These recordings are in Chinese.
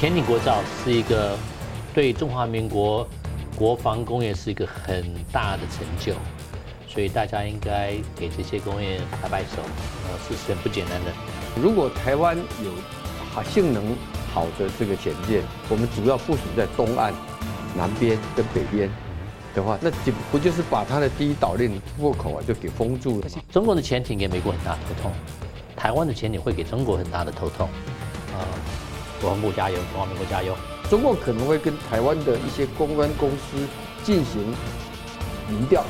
潜艇国造是一个对中华民国国防工业是一个很大的成就，所以大家应该给这些工业拍拍手，呃，是很不简单的。如果台湾有好性能好的这个潜舰，我们主要部署在东岸、南边跟北边的话，那就不就是把它的第一岛链突破口啊就给封住了？中国的潜艇给美国很大头痛，台湾的潜艇会给中国很大的头痛。啊，国国防部加油，中华民国加油！中共可能会跟台湾的一些公关公司进行民调，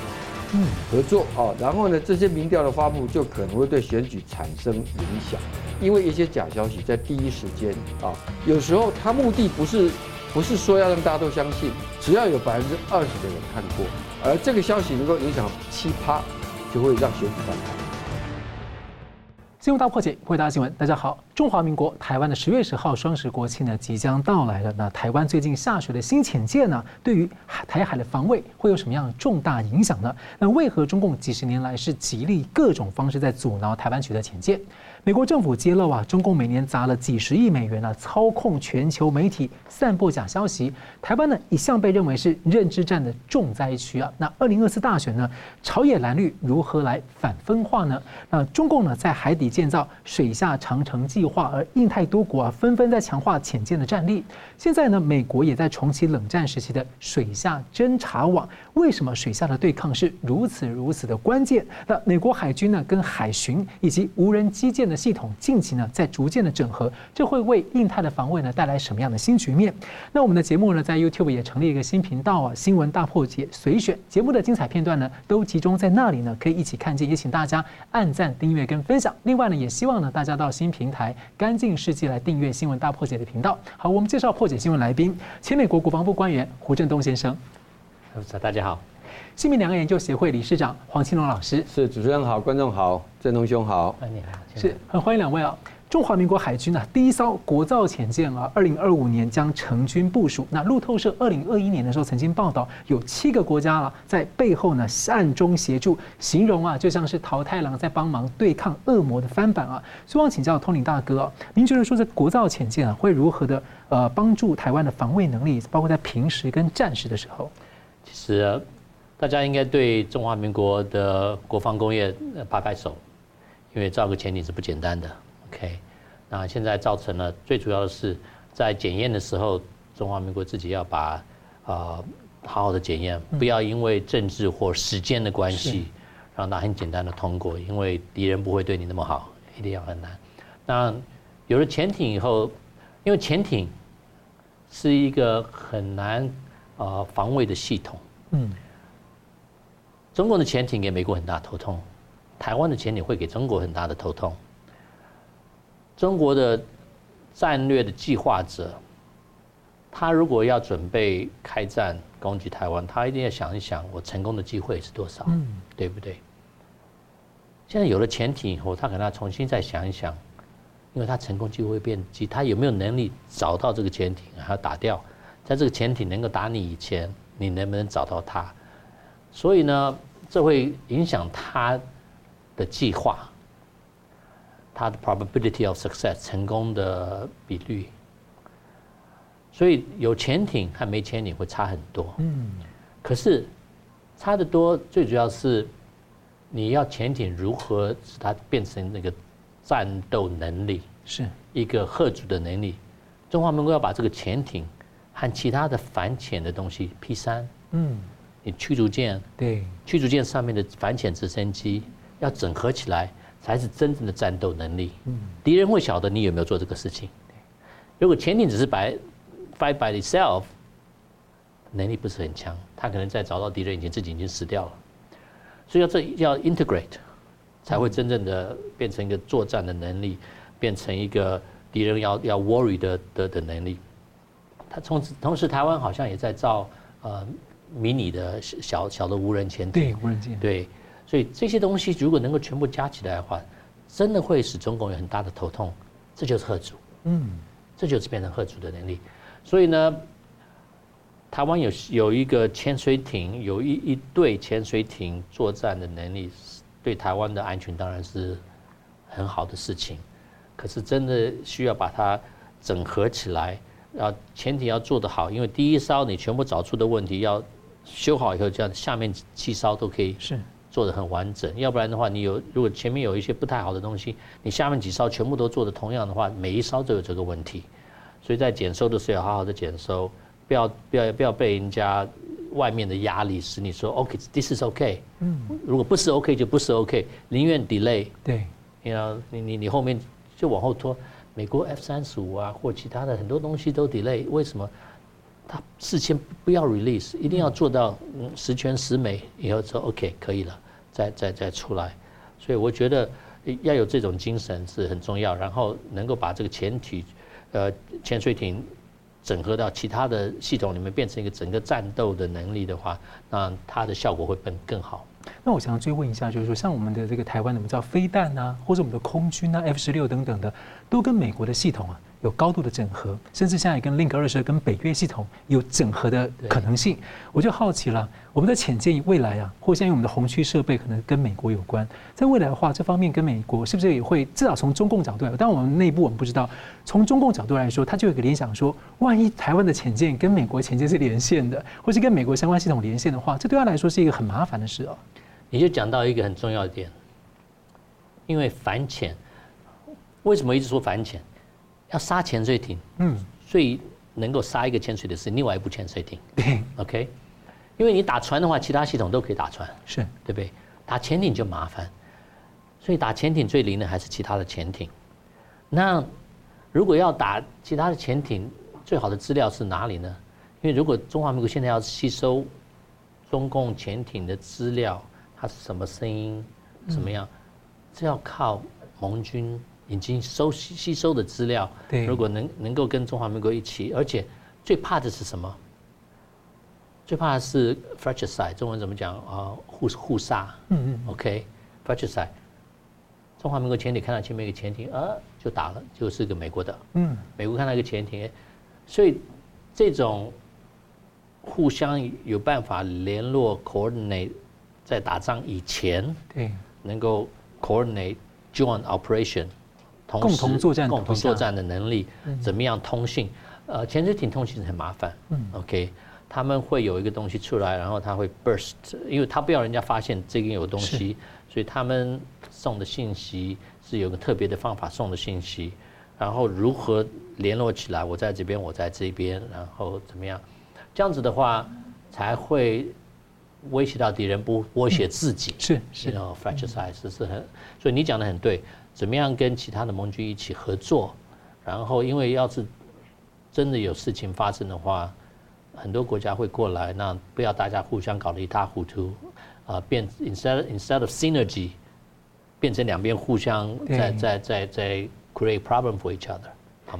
嗯，合作啊。然后呢，这些民调的发布就可能会对选举产生影响，因为一些假消息在第一时间啊，有时候他目的不是不是说要让大家都相信，只要有百分之二十的人看过，而这个消息能够影响七趴，就会让选举翻盘。新闻大破解，回答新闻，大家好。中华民国台湾的十月十号双十国庆呢即将到来了。那台湾最近下水的新潜舰呢，对于台海的防卫会有什么样重大影响呢？那为何中共几十年来是极力各种方式在阻挠台湾取得潜舰？美国政府揭露啊，中共每年砸了几十亿美元啊，操控全球媒体，散布假消息。台湾呢，一向被认为是认知战的重灾区啊。那二零二四大选呢，朝野蓝绿如何来反分化呢？那中共呢，在海底建造水下长城计划，而印太多国啊，纷纷在强化潜舰的战力。现在呢，美国也在重启冷战时期的水下侦察网。为什么水下的对抗是如此如此的关键？那美国海军呢，跟海巡以及无人机舰的系统近期呢，在逐渐的整合，这会为印太的防卫呢带来什么样的新局面？那我们的节目呢，在 YouTube 也成立一个新频道啊，新闻大破解随选节目的精彩片段呢，都集中在那里呢，可以一起看见。也请大家按赞、订阅跟分享。另外呢，也希望呢，大家到新平台干净世界来订阅新闻大破解的频道。好，我们介绍破解新闻来宾，前美国国防部官员胡振东先生。大家好。新民两岸研究协会理事长黄庆龙老师，是主持人好，观众好，振东兄好，你好，是很欢迎两位啊。中华民国海军呢，第一艘国造潜舰啊，二零二五年将成军部署。那路透社二零二一年的时候曾经报道，有七个国家啊在背后呢暗中协助，形容啊就像是桃太郎在帮忙对抗恶魔的翻版啊。希望请教通灵大哥啊，您觉得说这国造潜舰啊会如何的呃帮助台湾的防卫能力，包括在平时跟战时的时候？其实。大家应该对中华民国的国防工业拍拍手，因为造个潜艇是不简单的。OK，那现在造成了最主要的是在检验的时候，中华民国自己要把啊好好的检验，不要因为政治或时间的关系让它很简单的通过，因为敌人不会对你那么好，一定要很难。那有了潜艇以后，因为潜艇是一个很难啊防卫的系统，嗯。中国的潜艇给美国很大头痛，台湾的潜艇会给中国很大的头痛。中国的战略的计划者，他如果要准备开战攻击台湾，他一定要想一想，我成功的机会是多少，对不对？现在有了潜艇以后，他可能要重新再想一想，因为他成功机会变低，他有没有能力找到这个潜艇，还要打掉？在这个潜艇能够打你以前，你能不能找到它？所以呢，这会影响他的计划，他的 probability of success 成功的比率。所以有潜艇和没潜艇会差很多。嗯。可是差得多，最主要是你要潜艇如何使它变成那个战斗能力，是一个吓阻的能力。中华民国要把这个潜艇和其他的反潜的东西 P 三，嗯。你驱逐舰，对，驱逐舰上面的反潜直升机要整合起来，才是真正的战斗能力。嗯，敌人会晓得你有没有做这个事情。如果潜艇只是白 fight by itself，能力不是很强，他可能在找到敌人以前自己已经死掉了。所以要这要 integrate，才会真正的变成一个作战的能力，变成一个敌人要要 worry 的的的能力。他同时同时，台湾好像也在造呃。迷你的小小的无人潜艇，对无人舰，对，所以这些东西如果能够全部加起来的话，真的会使中共有很大的头痛，这就是吓阻，嗯，这就是变成吓阻的能力。所以呢，台湾有有一个潜水艇，有一一对潜水艇作战的能力，对台湾的安全当然是很好的事情。可是真的需要把它整合起来，啊，潜艇要做得好，因为第一艘你全部找出的问题要修好以后，这样下面七艘都可以是做的很完整。要不然的话，你有如果前面有一些不太好的东西，你下面几艘全部都做的同样的话，每一艘都有这个问题。所以在检收的时候要好好的检收，不要不要不要被人家外面的压力使你说 OK，this is OK。嗯，如果不是 OK 就不是 OK，宁愿 delay。对，你要你你你后面就往后拖。美国 F 三十五啊，或其他的很多东西都 delay，为什么？他事先不要 release，一定要做到十全十美以后说 OK 可以了，再再再出来。所以我觉得要有这种精神是很重要，然后能够把这个潜艇，呃，潜水艇整合到其他的系统里面，变成一个整个战斗的能力的话，那它的效果会更更好。那我想要追问一下，就是说，像我们的这个台湾的，我们叫飞弹啊，或者我们的空军啊，F 十六等等的，都跟美国的系统啊有高度的整合，甚至现在也跟 Link 二十跟北约系统有整合的可能性。我就好奇了，我们的潜舰未来啊，或像我们的红区设备可能跟美国有关，在未来的话，这方面跟美国是不是也会至少从中共角度来说，当然我们内部我们不知道，从中共角度来说，他就有个联想说，万一台湾的潜舰跟美国潜舰是连线的，或是跟美国相关系统连线的话，这对他来说是一个很麻烦的事哦。你就讲到一个很重要的点，因为反潜，为什么一直说反潜？要杀潜水艇，嗯，最能够杀一个潜水的是另外一部潜水艇，对，OK，因为你打船的话，其他系统都可以打船，是对不对？打潜艇就麻烦，所以打潜艇最灵的还是其他的潜艇。那如果要打其他的潜艇，最好的资料是哪里呢？因为如果中华民国现在要吸收中共潜艇的资料，它是什么声音？怎么样？这要靠盟军已经收吸吸收的资料。对，如果能能够跟中华民国一起，而且最怕的是什么？最怕的是 fratricide，中文怎么讲啊？互互杀。嗯嗯。OK，fratricide。中华民国潜艇看到前面一个潜艇，啊，就打了，就是个美国的。嗯。美国看到一个潜艇，所以这种互相有办法联络 coordinate。在打仗以前，对，能够 coordinate joint operation，共同作战、共同作战的能力，怎么样通信？呃，潜水艇通信很麻烦。嗯，OK，他们会有一个东西出来，然后他会 burst，因为他不要人家发现这边有东西，所以他们送的信息是有个特别的方法送的信息，然后如何联络起来？我在这边，我在这边，然后怎么样？这样子的话才会。威胁到敌人不威胁自己，是是哦，fratricide 是是很，所以你讲的很对，怎么样跟其他的盟军一起合作？然后因为要是真的有事情发生的话，很多国家会过来，那不要大家互相搞得一塌糊涂，啊，变 instead instead of synergy，变成两边互相在在在在 create problem for each other。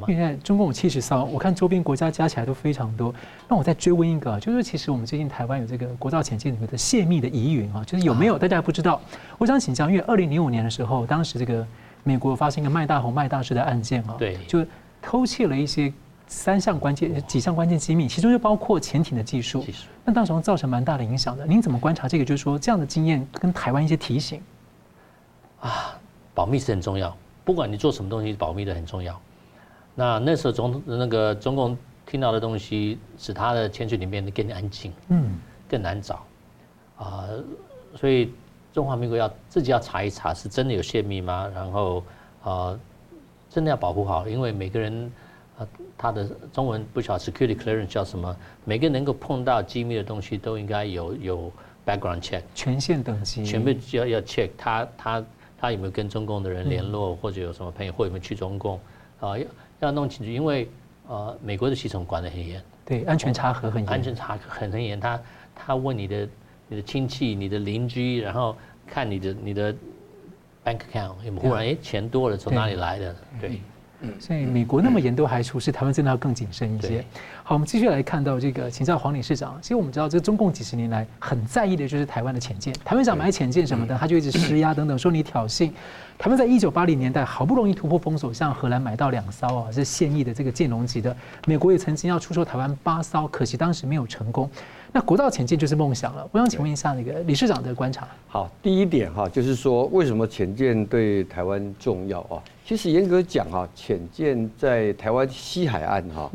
现在中共有七十艘，我看周边国家加起来都非常多。那我再追问一个，就是其实我们最近台湾有这个国造潜舰里面的泄密的疑云啊，就是有没有大家还不知道。我想请教，因为二零零五年的时候，当时这个美国发生一个麦大红麦大师的案件啊，对，就偷窃了一些三项关键几项关键机密，其中就包括潜艇的技术。那当时造成蛮大的影响的。您怎么观察这个？就是说这样的经验跟台湾一些提醒啊，保密是很重要，不管你做什么东西，保密的很重要。那那时候总那个中共听到的东西，使他的潜水艇变得更安静，嗯，更难找，啊，所以中华民国要自己要查一查，是真的有泄密吗？然后啊，真的要保护好，因为每个人啊，他的中文不晓得 security clearance 叫什么，每个能够碰到机密的东西都应该有有 background check，权限等级，全部要要 check 他他他有没有跟中共的人联络，或者有什么朋友或有没有去中共啊要。要弄清楚，因为呃，美国的系统管得很严，对，安全查核很严，安全查核很很严。他他问你的你的亲戚、你的邻居，然后看你的你的 bank account 忽然哎钱多了从哪里来的？对。嗯，所以美国那么严都还出事，台湾真的要更谨慎一些。好，我们继续来看到这个，请教黄理事长。其实我们知道，这个中共几十年来很在意的就是台湾的潜舰。台湾想买潜舰什么的，他就一直施压等等，说你挑衅。台湾在一九八零年代好不容易突破封锁，向荷兰买到两艘啊，是现役的这个剑龙级的。美国也曾经要出售台湾八艘，可惜当时没有成功。那国造潜舰就是梦想了。我想请问一下那个理事长的观察。好，第一点哈，就是说为什么潜舰对台湾重要啊？其实严格讲哈，潜舰在台湾西海岸哈，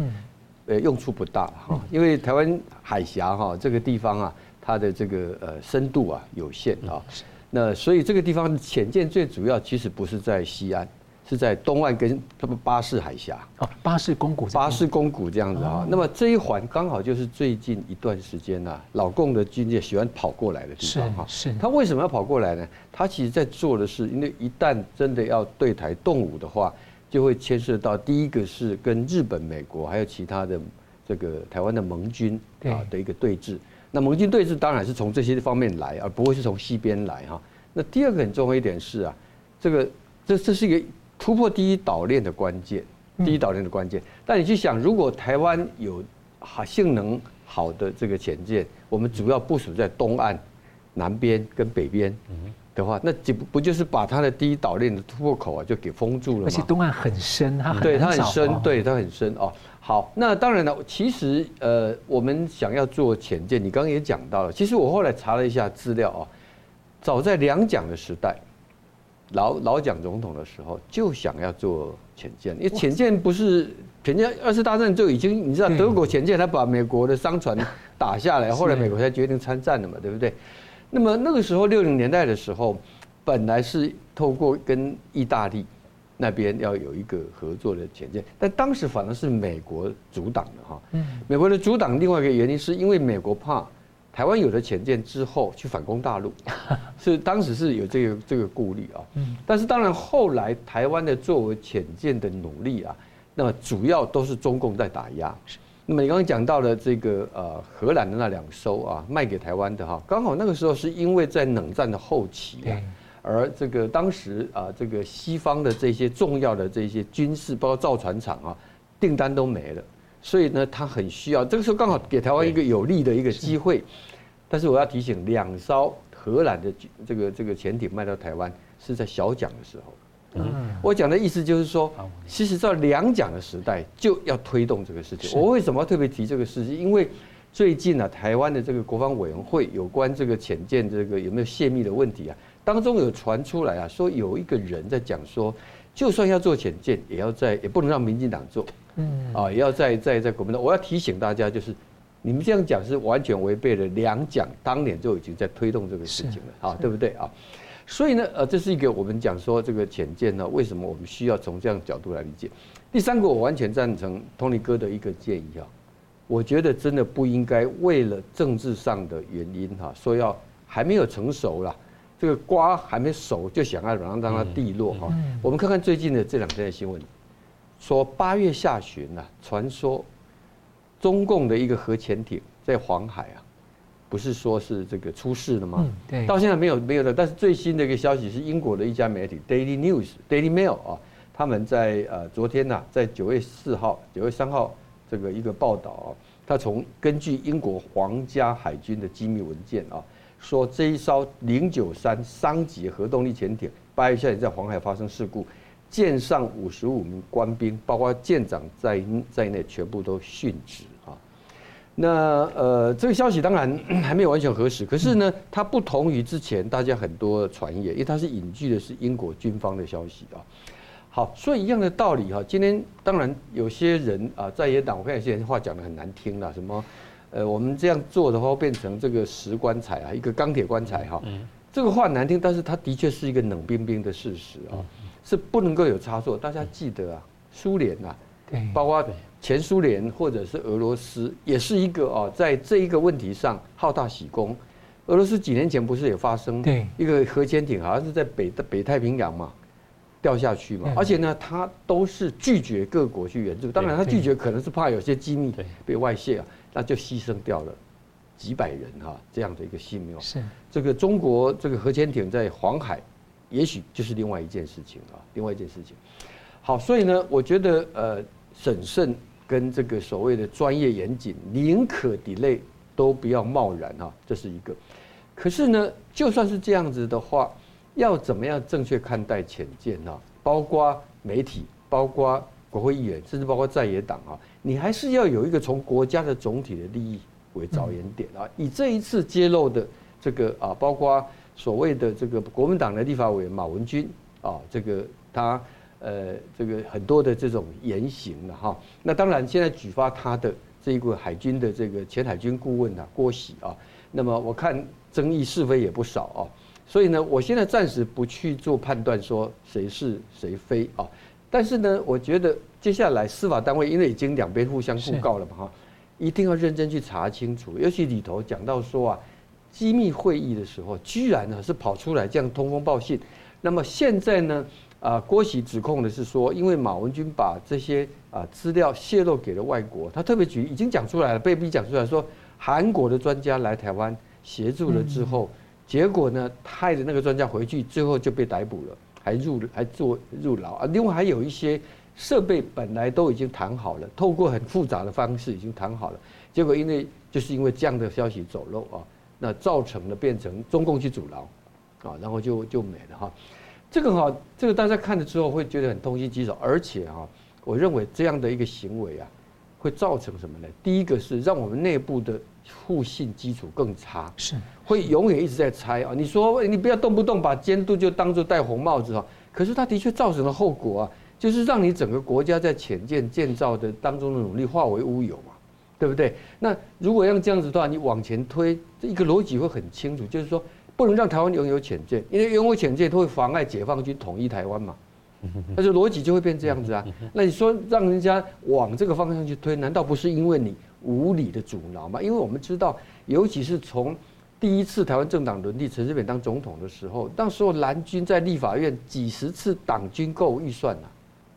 呃用处不大哈，因为台湾海峡哈这个地方啊，它的这个呃深度啊有限啊，那所以这个地方潜舰最主要其实不是在西安。是在东岸跟他们巴士海峡哦，巴士公谷，巴士公谷这样子啊。那么这一环刚好就是最近一段时间呐，老共的军舰喜欢跑过来的地方哈。是，他为什么要跑过来呢？他其实在做的是，因为一旦真的要对台动武的话，就会牵涉到第一个是跟日本、美国还有其他的这个台湾的盟军啊的一个对峙。那盟军对峙当然是从这些方面来，而不会是从西边来哈。那第二个很重要一点是啊，这个这这是一个。突破第一岛链的关键，第一岛链的关键。但你去想，如果台湾有好性能好的这个潜舰，我们主要部署在东岸、南边跟北边的话，那就不不就是把它的第一岛链的突破口啊就给封住了吗？而且东岸很深，它很对它很深，对它很深哦。好，那当然了，其实呃，我们想要做潜舰，你刚刚也讲到了。其实我后来查了一下资料啊，早在两蒋的时代。老老蒋总统的时候就想要做潜舰，因为潜舰不是潜舰，二次大战就已经你知道德国潜舰他把美国的商船 打下来，后来美国才决定参战的嘛，对不对？那么那个时候六零年代的时候，本来是透过跟意大利那边要有一个合作的潜舰，但当时反而是美国阻挡的哈。嗯美国的阻挡另外一个原因是因为美国怕。台湾有了潜舰之后去反攻大陆，是当时是有这个这个顾虑啊。但是当然后来台湾的作为潜舰的努力啊，那么主要都是中共在打压。那么你刚刚讲到了这个呃荷兰的那两艘啊，卖给台湾的哈，刚好那个时候是因为在冷战的后期啊，而这个当时啊这个西方的这些重要的这些军事包括造船厂啊订单都没了。所以呢，他很需要这个时候刚好给台湾一个有利的一个机会，但是我要提醒，两艘荷兰的这个这个潜艇卖到台湾是在小蒋的时候。嗯，我讲的意思就是说，其实，在两蒋的时代就要推动这个事情。我为什么要特别提这个事情？因为最近呢，台湾的这个国防委员会有关这个潜舰这个有没有泄密的问题啊，当中有传出来啊，说有一个人在讲说，就算要做潜舰，也要在也不能让民进党做。嗯啊，也要在在在国民党，我要提醒大家，就是你们这样讲是完全违背了两蒋当年就已经在推动这个事情了啊，对不对啊？所以呢，呃，这是一个我们讲说这个浅见呢，为什么我们需要从这样角度来理解？第三个，我完全赞成 Tony 哥的一个建议啊，我觉得真的不应该为了政治上的原因哈，说要还没有成熟啦，这个瓜还没熟就想要让让它地落哈。我们看看最近的这两天的新闻。说八月下旬呐，传说中共的一个核潜艇在黄海啊，不是说是这个出事了吗？嗯，对。到现在没有没有的，但是最新的一个消息是英国的一家媒体 Daily News Daily Mail 啊，他们在呃昨天呐，在九月四号、九月三号这个一个报道啊，他从根据英国皇家海军的机密文件啊，说这一艘零九三商级核动力潜艇八月下旬在黄海发生事故。舰上五十五名官兵，包括舰长在在内，全部都殉职啊。那呃，这个消息当然 还没有完全核实，可是呢，它不同于之前大家很多传言，因为它是引据的是英国军方的消息啊。好，所以一样的道理哈。今天当然有些人啊，在野党，我看有些人话讲的很难听了，什么呃，我们这样做的话变成这个石棺材啊，一个钢铁棺材哈。这个话难听，但是它的确是一个冷冰冰的事实啊。是不能够有差错。大家记得啊，苏联啊，对，包括前苏联或者是俄罗斯，也是一个啊，在这一个问题上好大喜功。俄罗斯几年前不是也发生一个核潜艇，好像是在北北太平洋嘛，掉下去嘛，而且呢，他都是拒绝各国去援助。当然，他拒绝可能是怕有些机密被外泄啊，那就牺牲掉了几百人哈这样的一个性命。是这个中国这个核潜艇在黄海。也许就是另外一件事情啊，另外一件事情。好，所以呢，我觉得呃，审慎跟这个所谓的专业严谨，宁可 delay 都不要贸然啊，这是一个。可是呢，就算是这样子的话，要怎么样正确看待潜舰啊？包括媒体，包括国会议员，甚至包括在野党啊，你还是要有一个从国家的总体的利益为着眼点啊。以这一次揭露的这个啊，包括。所谓的这个国民党的立法委员马文君啊，这个他呃这个很多的这种言行了哈。那当然现在举发他的这一个海军的这个前海军顾问啊郭喜啊，那么我看争议是非也不少啊。所以呢，我现在暂时不去做判断，说谁是谁非啊。但是呢，我觉得接下来司法单位因为已经两边互相互告了嘛哈，一定要认真去查清楚。尤其里头讲到说啊，机密会议的时候，居然呢是跑出来这样通风报信。那么现在呢，啊郭喜指控的是说，因为马文君把这些啊资料泄露给了外国，他特别举已经讲出来了，被逼讲出来说，韩国的专家来台湾协助了之后。结果呢，害的那个专家回去，最后就被逮捕了，还入还坐入牢啊。另外还有一些设备本来都已经谈好了，透过很复杂的方式已经谈好了，结果因为就是因为这样的消息走漏啊，那造成了变成中共去阻挠啊，然后就就没了哈。这个哈，这个大家看了之后会觉得很痛心疾首，而且哈，我认为这样的一个行为啊，会造成什么呢？第一个是让我们内部的。互信基础更差，是会永远一直在猜啊！你说你不要动不动把监督就当做戴红帽子啊，可是它的确造成了后果啊，就是让你整个国家在潜舰建造的当中的努力化为乌有嘛，对不对？那如果要这样子的话，你往前推，这一个逻辑会很清楚，就是说不能让台湾拥有潜舰，因为拥有潜舰它会妨碍解放军统一台湾嘛，那就逻辑就会变这样子啊。那你说让人家往这个方向去推，难道不是因为你？无理的阻挠吗，因为我们知道，尤其是从第一次台湾政党轮替，陈水扁当总统的时候，那时候蓝军在立法院几十次党军购预算呐，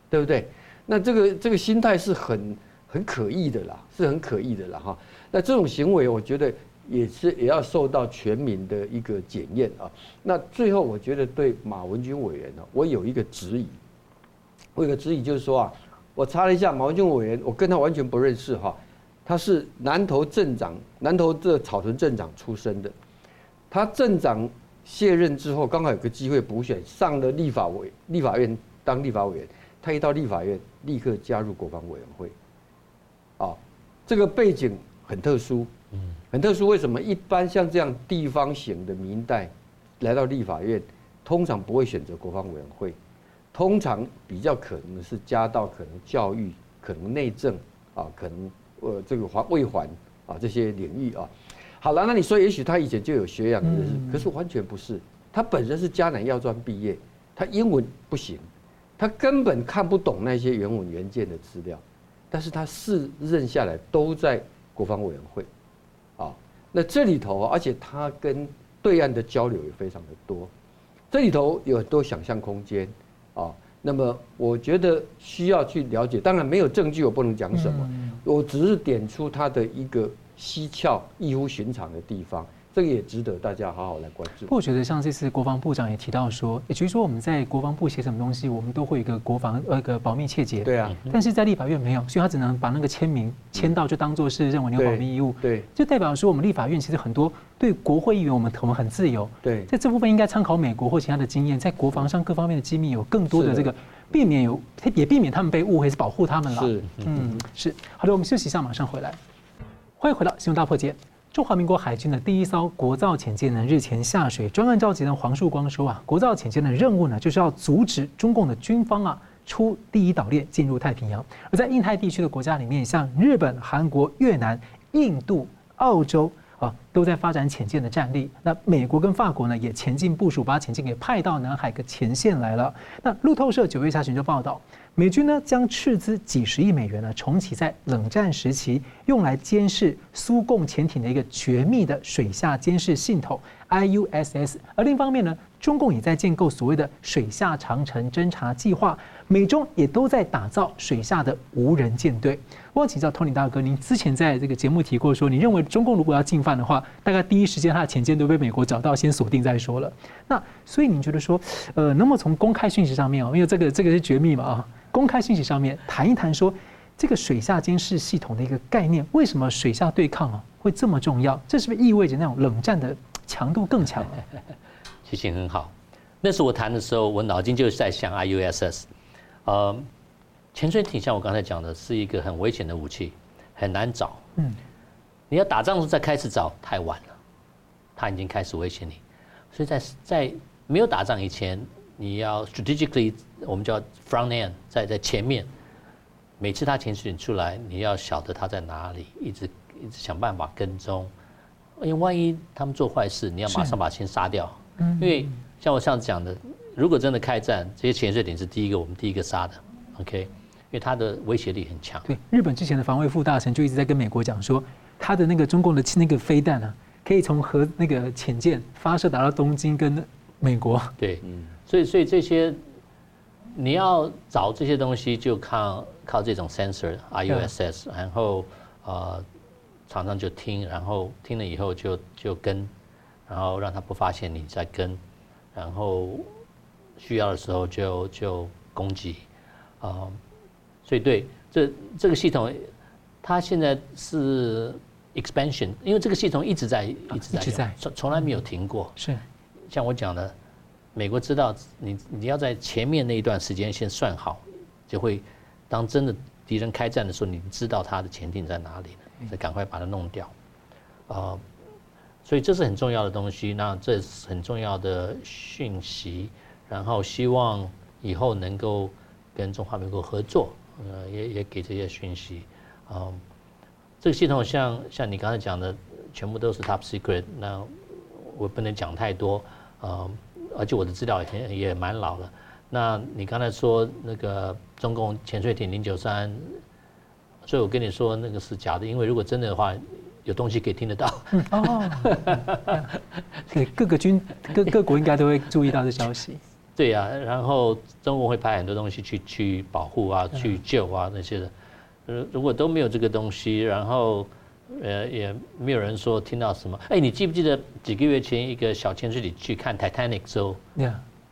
对不对？那这个这个心态是很很可疑的啦，是很可疑的啦哈。那这种行为，我觉得也是也要受到全民的一个检验啊。那最后，我觉得对马文君委员呢，我有一个质疑，我有一个质疑就是说啊，我查了一下马文君委员，我跟他完全不认识哈。他是南投镇长，南投这草屯镇长出身的。他镇长卸任之后，刚好有个机会补选，上了立法委立法院当立法委员。他一到立法院，立刻加入国防委员会。啊，这个背景很特殊，很特殊。为什么？一般像这样地方型的民代来到立法院，通常不会选择国防委员会，通常比较可能是加到可能教育、可能内政啊，可能。呃，这个环卫环啊，这些领域啊，好了，那你说，也许他以前就有学养，可是完全不是。他本身是嘉南药专毕业，他英文不行，他根本看不懂那些原文原件的资料。但是他四任下来都在国防委员会，啊，那这里头，而且他跟对岸的交流也非常的多，这里头有很多想象空间啊。那么我觉得需要去了解，当然没有证据，我不能讲什么，我只是点出它的一个蹊跷、异乎寻常的地方。这个也值得大家好好来关注。不，我觉得像这次国防部长也提到说，也就是说我们在国防部写什么东西，我们都会有一个国防呃一个保密切结。对啊。但是在立法院没有，所以他只能把那个签名签到，就当做是认为你有保密义务。对。就代表说我们立法院其实很多对国会议员，我们我们很自由。对。在这部分应该参考美国或其他的经验，在国防上各方面的机密有更多的这个避免有也避免他们被误会，是保护他们了。是。嗯，是。好的，我们休息一下，马上回来。欢迎回到新闻大破解。中华民国海军的第一艘国造潜舰呢，日前下水，专案召集人黄树光说啊，国造潜舰的任务呢，就是要阻止中共的军方啊出第一岛链进入太平洋。而在印太地区的国家里面，像日本、韩国、越南、印度、澳洲啊，都在发展潜舰的战力。那美国跟法国呢，也前进部署，把潜舰给派到南海的前线来了。那路透社九月下旬就报道。美军呢将斥资几十亿美元呢重启在冷战时期用来监视苏共潜艇的一个绝密的水下监视系统 IUSS，而另一方面呢，中共也在建构所谓的水下长城侦察计划，美中也都在打造水下的无人舰队。我想请教 Tony 大哥，您之前在这个节目提过说，你认为中共如果要进犯的话，大概第一时间他的潜舰都被美国找到，先锁定再说了。那所以您觉得说，呃，那么从公开讯息上面啊，因为这个这个是绝密嘛啊？公开信息上面谈一谈，说这个水下监视系统的一个概念，为什么水下对抗啊会这么重要？这是不是意味着那种冷战的强度更强？提醒很好。那时候我谈的时候，我脑筋就是在想 IUSS。呃，潜水艇像我刚才讲的，是一个很危险的武器，很难找。嗯，你要打仗的时候再开始找太晚了，它已经开始威胁你。所以在在没有打仗以前。你要 strategically，我们叫 front end，在在前面，每次他潜水艇出来，你要晓得他在哪里，一直一直想办法跟踪，因为万一他们做坏事，你要马上把先杀掉。嗯，因为像我上次讲的，如果真的开战，这些潜水艇是第一个我们第一个杀的，OK，因为它的威胁力很强。对，日本之前的防卫副大臣就一直在跟美国讲说，他的那个中共的那个飞弹啊。可以从核那个潜舰发射达到东京跟美国。对，嗯，所以所以这些你要找这些东西，就靠靠这种 sensor IUSS，然后呃常常就听，然后听了以后就就跟，然后让他不发现你在跟，然后需要的时候就就攻击，啊，所以对这这个系统，它现在是。expansion，因为这个系统一直在一直在从从来没有停过。是，像我讲的，美国知道你你要在前面那一段时间先算好，就会当真的敌人开战的时候，你知道他的潜艇在哪里，再赶快把它弄掉。啊，所以这是很重要的东西，那这是很重要的讯息，然后希望以后能够跟中华民国合作，呃，也也给这些讯息，啊。这个系统像像你刚才讲的，全部都是 top secret，那我不能讲太多，呃，而且我的资料也也蛮老了。那你刚才说那个中共潜水艇零九三，所以我跟你说那个是假的，因为如果真的的话，有东西可以听得到。哦，对，各个军各各国应该都会注意到这消息。对呀、啊，然后中国会派很多东西去去保护啊，去救啊那些的。如果都没有这个东西，然后，呃，也没有人说听到什么。哎，你记不记得几个月前一个小潜水艇去看 Titanic 时候，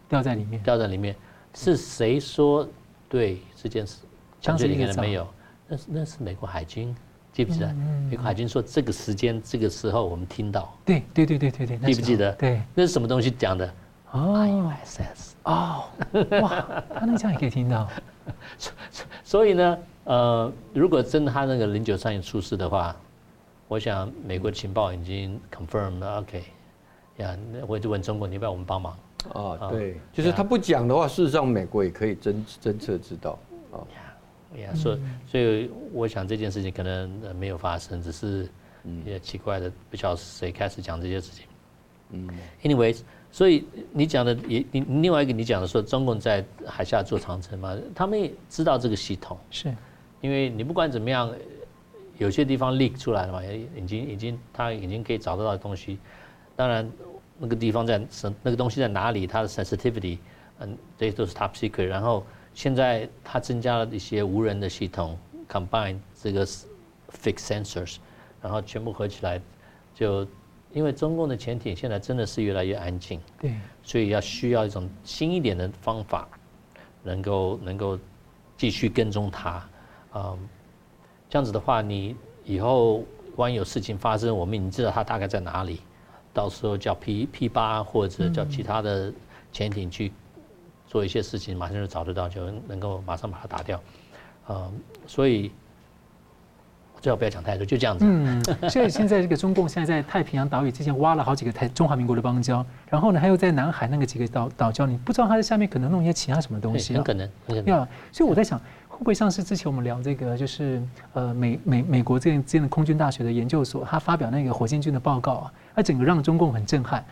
掉在里面，掉在里面，是谁说对这件事？潜水艇可能没有，那是那是美国海军，记不记得？美国海军说这个时间这个时候我们听到。对对对对对对，记不记得？对，那是什么东西讲的？哦，ISS 哦，哇，他那这样也可以听到。所以呢？呃，如果真的他那个零九三也出事的话，我想美国情报已经 confirm 了，OK，呀，那我就问中国，你要不要我们帮忙？啊，对，就是他不讲的话，事实上美国也可以侦侦测知道。啊，呀，所以所以我想这件事情可能没有发生，只是也奇怪的，不晓得谁开始讲这些事情。嗯，anyways，所以你讲的也你另外一个你讲的说中共在海下做长城嘛，他们也知道这个系统是。因为你不管怎么样，有些地方 leak 出来了嘛，也已经已经他已经可以找得到的东西。当然，那个地方在什那个东西在哪里，它的 sensitivity，嗯，这些都是 top secret。然后现在它增加了一些无人的系统，combine 这个 fixed sensors，然后全部合起来，就因为中共的潜艇现在真的是越来越安静，对，所以要需要一种新一点的方法，能够能够继续跟踪它。嗯，这样子的话，你以后万一有事情发生，我们已经知道它大概在哪里，到时候叫 P P 八或者叫其他的潜艇去做一些事情，马上就找得到，就能够马上把它打掉。呃，所以最好不要讲太多，就这样子。嗯，所以现在这个中共现在在太平洋岛屿之前挖了好几个台中华民国的邦交，然后呢，还有在南海那个几个岛岛礁，你不知道它在下面可能弄一些其他什么东西，很可能，很可能。所以我在想。会不会像是之前我们聊这个，就是呃美美美国这边这边的空军大学的研究所，他发表那个火箭军的报告啊，那整个让中共很震撼。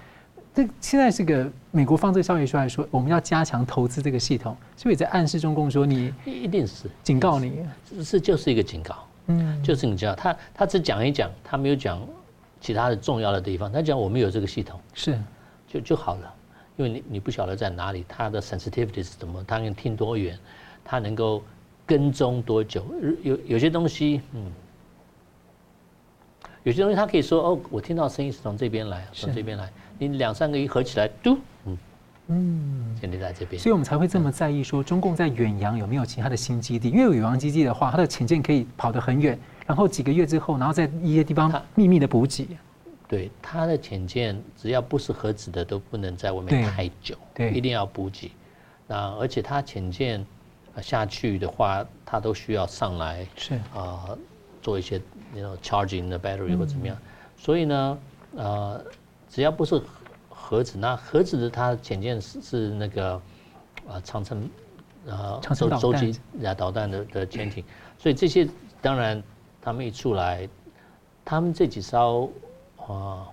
这现在这个美国放这个消息出来说，我们要加强投资这个系统，所以也在暗示中共说你一定是。警告你，是就是一个警告，嗯，就是你知道他他只讲一讲，他没有讲其他的重要的地方，他讲我们有这个系统。是。就就好了，因为你你不晓得在哪里，它的 sensitivity 是怎么，它能听多远，它能够。跟踪多久？有有些东西，嗯，有些东西他可以说哦，我听到声音是从这边来，从这边来。你两三个一合起来，嘟，嗯嗯，现在在这边。所以我们才会这么在意说，中共在远洋有没有其他的新基地？因为有远洋基地的话，它的潜舰可以跑得很远，然后几个月之后，然后在一些地方秘密的补给。对，它的潜舰只要不是核子的，都不能在外面太久，对，一定要补给。那而且它潜舰。下去的话，它都需要上来，是。啊，做一些那种 charging the battery 或怎么样。所以呢，呃，只要不是核子，那核子的它潜舰是是那个啊长程啊洲洲际呀导弹的的潜艇，所以这些当然他们一出来，他们这几艘啊，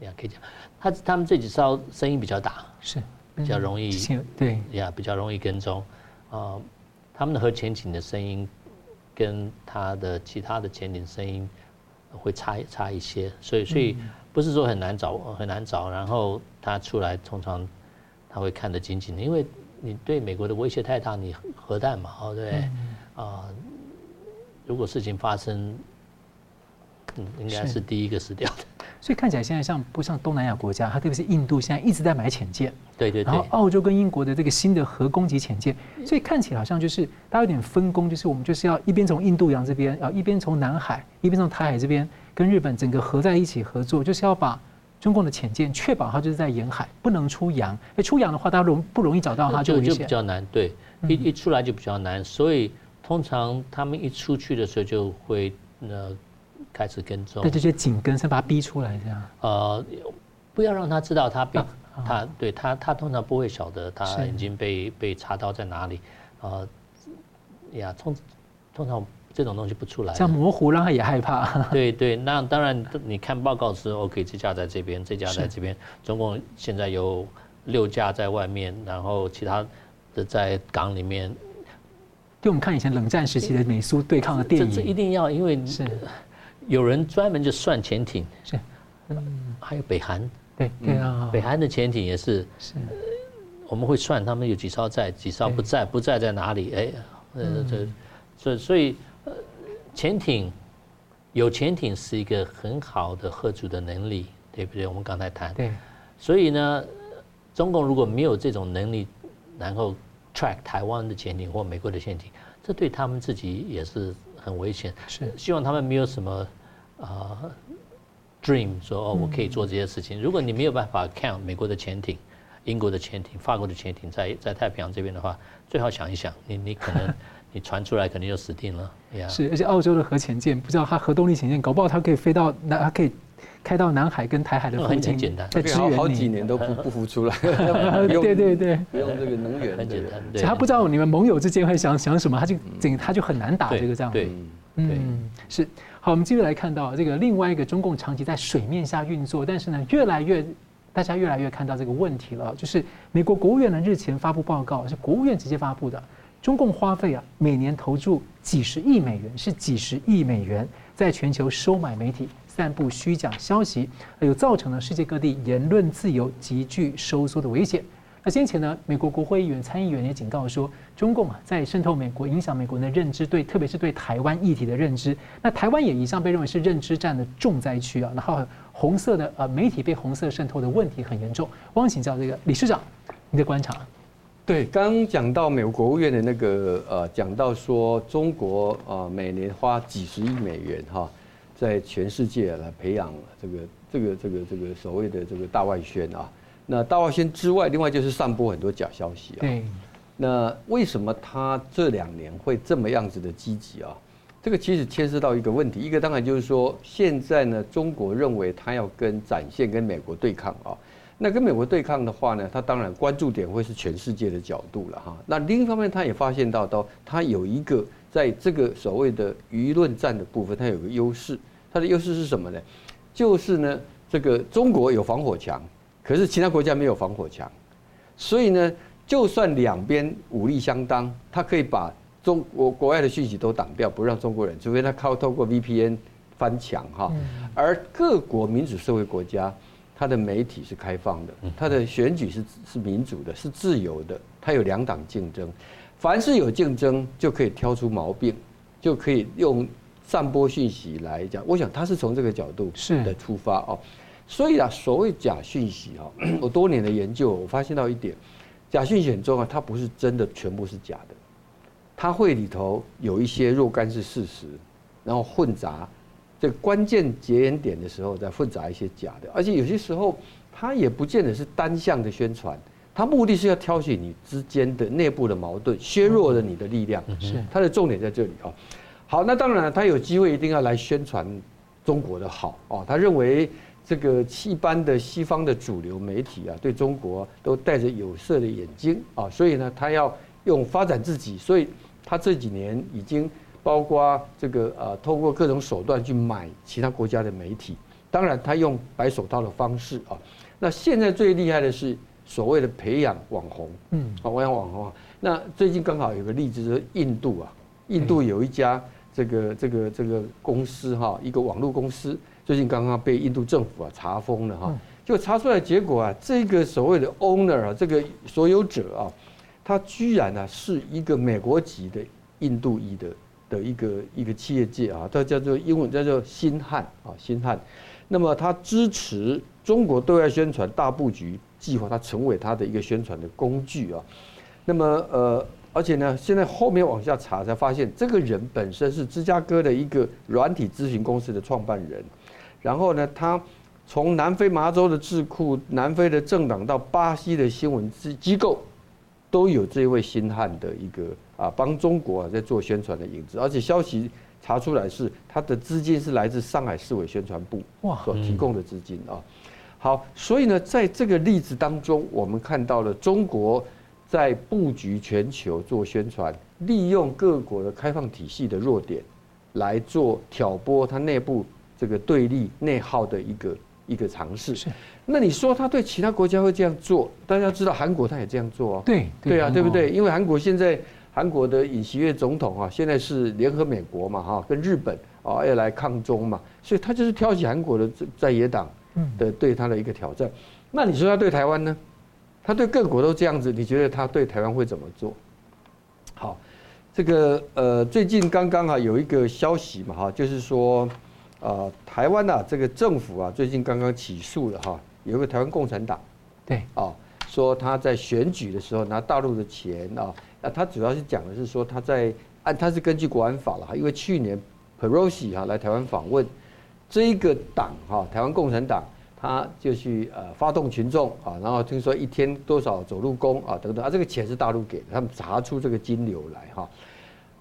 呀可以讲，他他们这几艘声音比较大，是。比较容易对。呀比较容易跟踪啊，他们的核潜艇的声音跟他的其他的潜艇声音会差差一些，所以所以。不是说很难找，很难找，然后他出来通常他会看得紧紧的，因为你对美国的威胁太大，你核弹嘛，哦对，啊、如果事情发生，嗯，应该是第一个死掉的。所以看起来现在像不像东南亚国家，它特别是印度，现在一直在买潜舰。对对对。然后澳洲跟英国的这个新的核攻击潜舰，所以看起来好像就是大家有点分工，就是我们就是要一边从印度洋这边，然后一边从南海，一边从台海这边跟日本整个合在一起合作，就是要把中共的潜舰确保它就是在沿海，不能出洋。哎，出洋的话，大家容不容易找到它就就比较难。对，一一出来就比较难，所以通常他们一出去的时候就会呃。开始跟踪，对，这些紧跟，先把他逼出来，这样。呃，不要让他知道他被、啊、他对他他通常不会晓得他已经被被插刀在哪里。呃，呀，通通常这种东西不出来，这样模糊让他也害怕。对对，那当然你看报告时，OK，这架在这边，这架在这边，总共现在有六架在外面，然后其他的在港里面。对，我们看以前冷战时期的美苏对抗的电影，这，这一定要，因为是。有人专门就算潜艇，是，嗯，还有北韩，对对啊，北韩的潜艇也是，是，我们会算他们有几艘在，几艘不在，不在在哪里？哎，呃，这，所以所以，呃，潜艇有潜艇是一个很好的吓阻的能力，对不对？我们刚才谈，对，所以呢，中共如果没有这种能力，然后 track 台湾的潜艇或美国的潜艇，这对他们自己也是。很危险，是希望他们没有什么啊、呃、dream 说哦，我可以做这些事情。如果你没有办法 count 美国的潜艇、英国的潜艇、法国的潜艇在在太平洋这边的话，最好想一想，你你可能 你传出来肯定就死定了。是，而且澳洲的核潜舰，不知道它核动力潜舰，搞不好它可以飞到那，它可以开到南海跟台海的附近，很简单，在支援你。好几年都不 不浮出来。对对对，不用这个能源，很简单。所以他不知道你们盟友之间会想想什么，他就整他就很难打这个仗。对，嗯，是。好，我们继续来看到这个另外一个中共长期在水面下运作，但是呢，越来越大家越来越看到这个问题了，就是美国国务院呢日前发布报告，是国务院直接发布的，中共花费啊每年投注几十亿美元，是几十亿美元，在全球收买媒体。散布虚假消息，有造成了世界各地言论自由急剧收缩的危险。那先前呢，美国国会议员、参议员也警告说，中共啊在渗透美国，影响美国人的认知，对，特别是对台湾议题的认知。那台湾也一向被认为是认知战的重灾区啊。然后红色的呃媒体被红色渗透的问题很严重。汪请教这个理事长，你的观察？对，刚刚讲到美国国务院的那个呃，讲到说中国呃每年花几十亿美元哈。在全世界来培养这个这个这个这个所谓的这个大外宣啊，那大外宣之外，另外就是散播很多假消息啊。对。那为什么他这两年会这么样子的积极啊？这个其实牵涉到一个问题，一个当然就是说，现在呢，中国认为他要跟展现跟美国对抗啊。那跟美国对抗的话呢，他当然关注点会是全世界的角度了哈。那另一方面，他也发现到到他有一个。在这个所谓的舆论战的部分，它有个优势，它的优势是什么呢？就是呢，这个中国有防火墙，可是其他国家没有防火墙，所以呢，就算两边武力相当，它可以把中国国外的讯息都挡掉，不让中国人，除非他靠透过 VPN 翻墙哈。而各国民主社会国家，它的媒体是开放的，它的选举是是民主的，是自由的，它有两党竞争。凡是有竞争，就可以挑出毛病，就可以用散播讯息来讲。我想他是从这个角度的出发哦。所以啊，所谓假讯息哦，我多年的研究，我发现到一点，假讯息很重要，它不是真的全部是假的，它会里头有一些若干是事实，然后混杂这个关键节点点的时候再混杂一些假的，而且有些时候它也不见得是单向的宣传。他目的是要挑起你之间的内部的矛盾，削弱了你的力量。是，他的重点在这里啊。好，那当然了，他有机会一定要来宣传中国的好哦。他认为这个一般的西方的主流媒体啊，对中国都戴着有色的眼睛啊，所以呢，他要用发展自己，所以他这几年已经包括这个呃，透过各种手段去买其他国家的媒体，当然他用白手套的方式啊。那现在最厉害的是所谓的培养网红，嗯，啊，培养网红。那最近刚好有个例子是印度啊，印度有一家这个这个这个公司哈，一个网络公司。最近刚刚被印度政府啊查封了哈，就查出来结果啊，这个所谓的 owner 啊，这个所有者啊，他居然呢是一个美国籍的印度裔的的一个一个企业界啊，他叫做英文叫做新汉啊新汉，那么他支持中国对外宣传大布局计划，他成为他的一个宣传的工具啊，那么呃。而且呢，现在后面往下查才发现，这个人本身是芝加哥的一个软体咨询公司的创办人。然后呢，他从南非麻州的智库、南非的政党到巴西的新闻机机构，都有这位新汉的一个啊帮中国啊在做宣传的影子。而且消息查出来是他的资金是来自上海市委宣传部所提供的资金啊。好，所以呢，在这个例子当中，我们看到了中国。在布局全球做宣传，利用各国的开放体系的弱点，来做挑拨它内部这个对立内耗的一个一个尝试。是，那你说他对其他国家会这样做？大家知道韩国他也这样做啊。对对啊，对不对？因为韩国现在韩国的尹锡悦总统啊，现在是联合美国嘛哈，跟日本啊要来抗中嘛，所以他就是挑起韩国的在野党的对他的一个挑战。那你说他对台湾呢？他对各国都这样子，你觉得他对台湾会怎么做？好，这个呃，最近刚刚啊有一个消息嘛哈，就是说，呃，台湾呐这个政府啊最近刚刚起诉了哈，有一个台湾共产党，对啊，说他在选举的时候拿大陆的钱啊，那他主要是讲的是说他在按他是根据国安法了哈，因为去年 Perosi 哈来台湾访问，这一个党哈台湾共产党。他就去呃发动群众啊，然后听说一天多少走路工啊等等啊，这个钱是大陆给的，他们砸出这个金流来哈。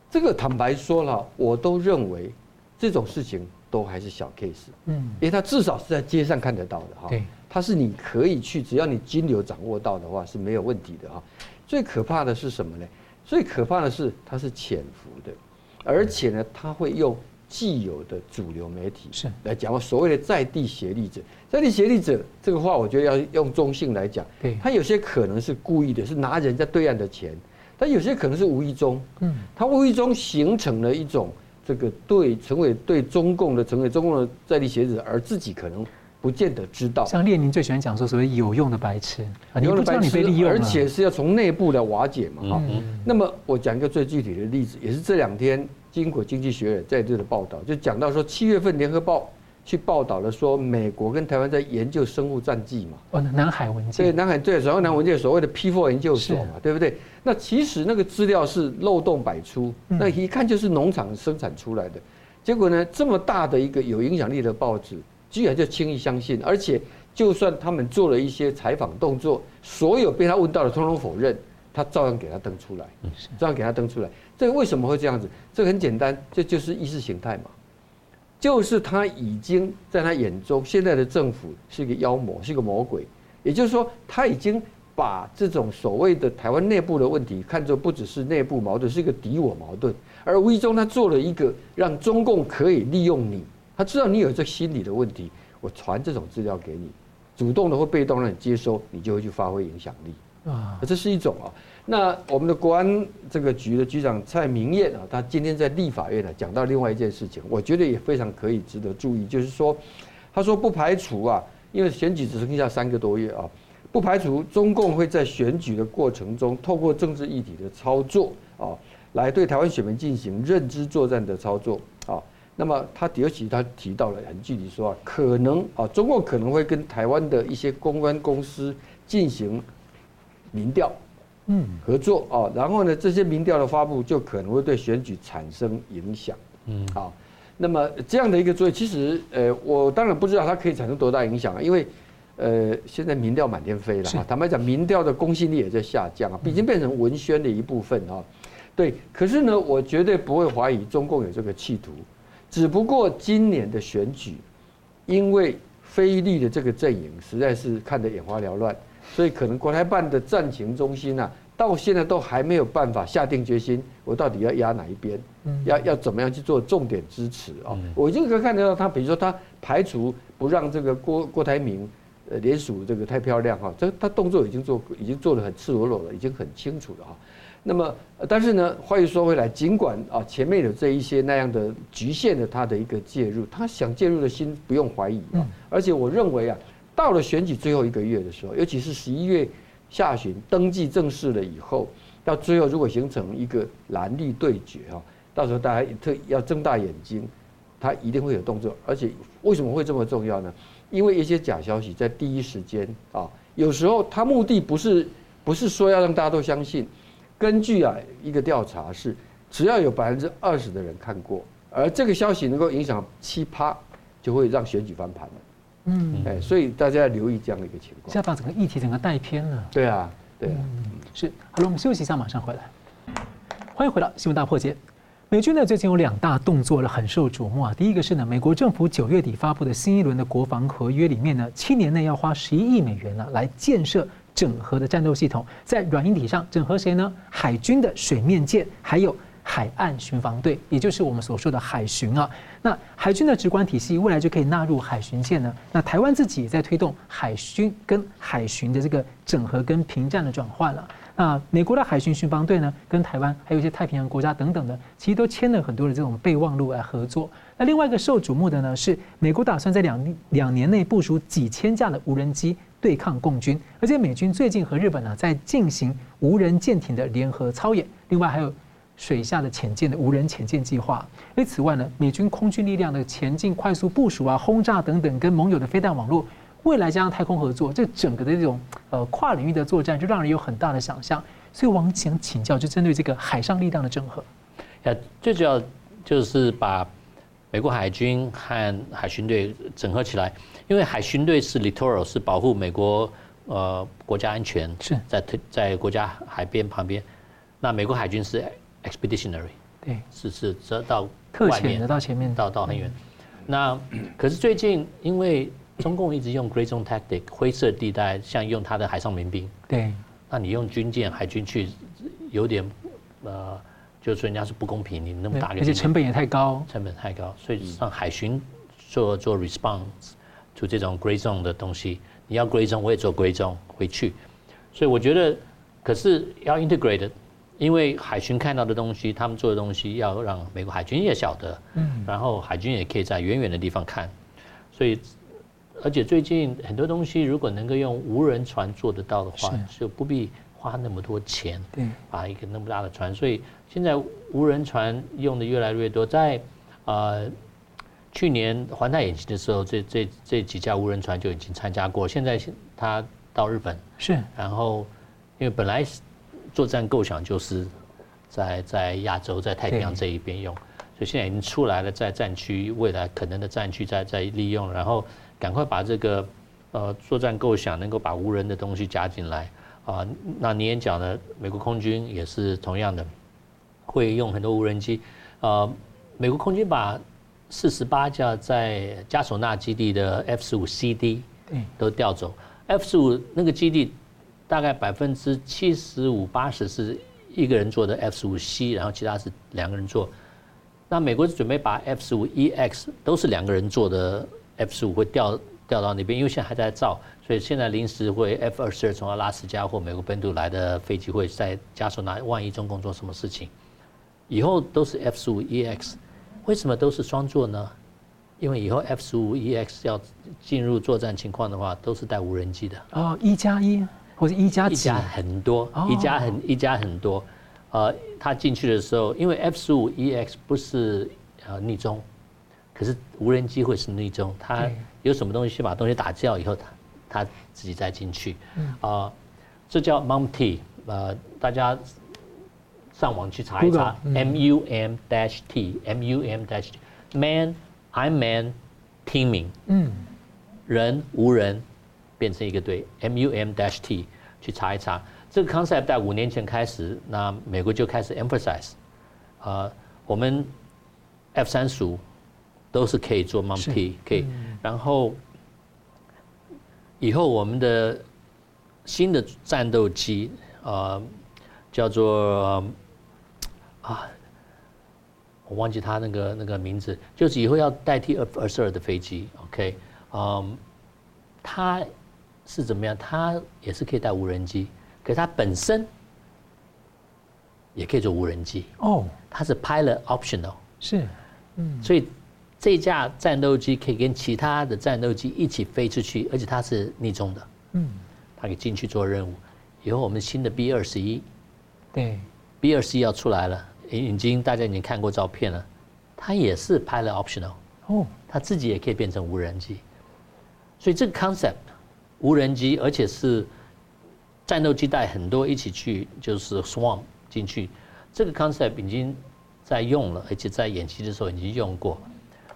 这个坦白说了，我都认为这种事情都还是小 case，嗯，因为他至少是在街上看得到的哈，对，他是你可以去，只要你金流掌握到的话是没有问题的哈。最可怕的是什么呢？最可怕的是它是潜伏的，而且呢，他会用。既有的主流媒体是来讲所谓的在地协力者，在地协力者这个话，我觉得要用中性来讲。对，他有些可能是故意的，是拿人家对岸的钱；但有些可能是无意中，嗯，他无意中形成了一种这个对成为对中共的成为中共的在地协力者，而自己可能不见得知道。像列宁最喜欢讲说，所谓有用的白痴，有用的白痴，而且是要从内部来瓦解嘛，哈。那么我讲一个最具体的例子，也是这两天。经过经济学人在这的报道，就讲到说，七月份联合报去报道了说，美国跟台湾在研究生物战剂嘛。哦，南海文件。对，南海对，然后南海文件所谓的 P4 研究所嘛，对不对？那其实那个资料是漏洞百出，那一看就是农场生产出来的。结果呢，这么大的一个有影响力的报纸，居然就轻易相信，而且就算他们做了一些采访动作，所有被他问到的通通否认。他照样给他登出来，照样给他登出来。这个为什么会这样子？这个很简单，这就是意识形态嘛。就是他已经在他眼中，现在的政府是一个妖魔，是一个魔鬼。也就是说，他已经把这种所谓的台湾内部的问题看作不只是内部矛盾，是一个敌我矛盾。而无意中，他做了一个让中共可以利用你。他知道你有这心理的问题，我传这种资料给你，主动的或被动让你接收，你就会去发挥影响力。啊，这是一种啊。那我们的国安这个局的局长蔡明彦啊，他今天在立法院呢讲到另外一件事情，我觉得也非常可以值得注意，就是说，他说不排除啊，因为选举只剩下三个多月啊，不排除中共会在选举的过程中透过政治议题的操作啊，来对台湾选民进行认知作战的操作啊。那么他尤其他提到了很具体说啊，可能啊，中共可能会跟台湾的一些公关公司进行。民调，嗯，合作啊，然后呢，这些民调的发布就可能会对选举产生影响，嗯，好，那么这样的一个作业，其实呃，我当然不知道它可以产生多大影响啊，因为呃，现在民调满天飞了啊，坦白讲，民调的公信力也在下降啊，已经变成文宣的一部分啊，对，可是呢，我绝对不会怀疑中共有这个企图，只不过今年的选举，因为非绿的这个阵营实在是看得眼花缭乱，所以可能国台办的战情中心啊，到现在都还没有办法下定决心，我到底要压哪一边，要要怎么样去做重点支持啊？我已经可以看得到他，比如说他排除不让这个郭郭台铭呃联署这个太漂亮哈，这他动作已经做已经做得很赤裸裸了，已经很清楚了哈。那么，但是呢，话又说回来，尽管啊前面有这一些那样的局限的他的一个介入，他想介入的心不用怀疑啊。而且我认为啊，到了选举最后一个月的时候，尤其是十一月下旬登记正式了以后，到最后如果形成一个蓝绿对决啊，到时候大家特要睁大眼睛，他一定会有动作。而且为什么会这么重要呢？因为一些假消息在第一时间啊，有时候他目的不是不是说要让大家都相信。根据啊一个调查是，只要有百分之二十的人看过，而这个消息能够影响七趴，就会让选举翻盘了。嗯，哎，所以大家要留意这样的一个情况。现在把整个议题整个带偏了。对啊，对啊。嗯，是。好了，我们休息一下，马上回来。欢迎回到新闻大破解。美军呢最近有两大动作了，很受瞩目啊。第一个是呢，美国政府九月底发布的新一轮的国防合约里面呢，七年内要花十一亿美元呢来建设。整合的战斗系统在软硬体上整合谁呢？海军的水面舰，还有海岸巡防队，也就是我们所说的海巡啊。那海军的直管体系未来就可以纳入海巡舰呢。那台湾自己也在推动海军跟海巡的这个整合跟平战的转换了。那美国的海巡巡防队呢，跟台湾还有一些太平洋国家等等的，其实都签了很多的这种备忘录来合作。那另外一个受瞩目的呢，是美国打算在两两年内部署几千架的无人机。对抗共军，而且美军最近和日本呢在进行无人舰艇的联合操演，另外还有水下的潜舰的无人潜舰计划。而此外呢，美军空军力量的前进快速部署啊、轰炸等等，跟盟友的飞弹网络，未来加上太空合作，这整个的这种呃跨领域的作战，就让人有很大的想象。所以，我想请教，就针对这个海上力量的整合，呃，最主要就是把美国海军和海巡队整合起来。因为海巡队是 littoral，是保护美国呃国家安全，是在推在国家海边旁边。那美国海军是 expeditionary，对，是是直到外面的到前面。到到很远。那可是最近因为中共一直用 grey zone tactic 灰色地带，像用他的海上民兵，对，那你用军舰海军去有点呃，就是说人家是不公平，你那么大个，而且成本也太高，成本太高，所以让海巡做做 response。to 这种 grey zone 的东西，你要 grey zone，我也做 grey zone 回去。所以我觉得，可是要 integrated，因为海巡看到的东西，他们做的东西要让美国海军也晓得，嗯，然后海军也可以在远远的地方看。所以，而且最近很多东西如果能够用无人船做得到的话，就不必花那么多钱，对，把一个那么大的船。所以现在无人船用的越来越多，在呃。去年环太演习的时候，这这这几架无人船就已经参加过。现在他到日本是，然后因为本来作战构想就是在在亚洲在太平洋这一边用，所以现在已经出来了，在战区未来可能的战区在在利用，然后赶快把这个呃作战构想能够把无人的东西加进来。啊。那你也讲了，美国空军也是同样的，会用很多无人机。呃。美国空军把四十八架在加索纳基地的 F 十五 CD 都调走，F 十五那个基地大概百分之七十五八十是一个人坐的 F 十五 C，然后其他是两个人坐。那美国是准备把 F 十五 EX 都是两个人坐的 F 十五会调调到那边，因为现在还在造，所以现在临时会 F 二十二从阿拉斯加或美国本土来的飞机会在嘉手纳，万一中共做什么事情，以后都是 F 十五 EX。为什么都是双座呢？因为以后 F 十五 EX 要进入作战情况的话，都是带无人机的。哦，一加一或者一加几？一加很多，一加很一加很多。呃，他进去的时候，因为 F 十五 EX 不是呃逆中，可是无人机会是逆中。他有什么东西先把东西打掉以后，他他自己再进去。啊，这叫 MUM-T。呃，大家。上网去查一查，M U M dash T，M U M dash man，unmanned teaming，嗯，人无人变成一个队，M U M dash T，去查一查。这个 concept 在五年前开始，那美国就开始 emphasize，呃，我们 F 三十五都是可以做 MUM-T，可以，然后以后我们的新的战斗机，呃，叫做啊，我忘记它那个那个名字，就是以后要代替二二四二的飞机，OK，嗯，它是怎么样？它也是可以带无人机，可是它本身也可以做无人机哦，它是 pilot optional，是，嗯，所以。这架战斗机可以跟其他的战斗机一起飞出去，而且它是逆中的，嗯，它可以进去做任务。以后我们新的 B 二十一，对，B 二十一要出来了，已经大家已经看过照片了，它也是 pilot optional，哦，它自己也可以变成无人机。所以这个 concept 无人机，而且是战斗机带很多一起去，就是 swarm 进去，这个 concept 已经在用了，而且在演习的时候已经用过。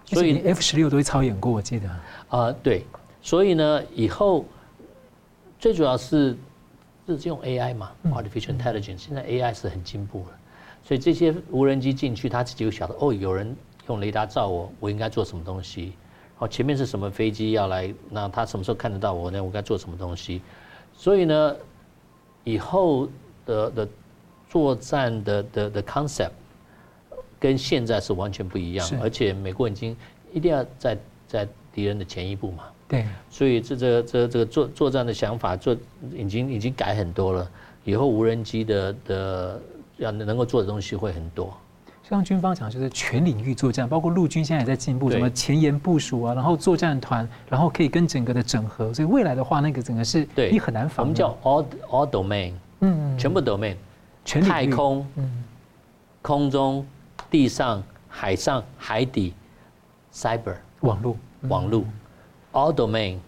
所以 F 十六都会操演过，我记得。啊，对，所以呢，以后最主要是是用 AI 嘛，artificial intelligence。现在 AI 是很进步了，所以这些无人机进去，它自己就晓得哦，有人用雷达照我，我应该做什么东西。哦，前面是什么飞机要来，那他什么时候看得到我呢？我该做什么东西？所以呢，以后的的作战的的的 concept。跟现在是完全不一样，而且美国已经一定要在在敌人的前一步嘛。对，所以这这这这个作作战的想法做已经已经改很多了。以后无人机的的要能够做的东西会很多。像军方讲，就是全领域作战，包括陆军现在也在进步，什么前沿部署啊，然后作战团，然后可以跟整个的整合。所以未来的话，那个整个是你很难防。我们叫 all all domain，嗯，全部 domain，全太空，嗯，空中。地上、海上、海底，cyber。网络、网络，all domain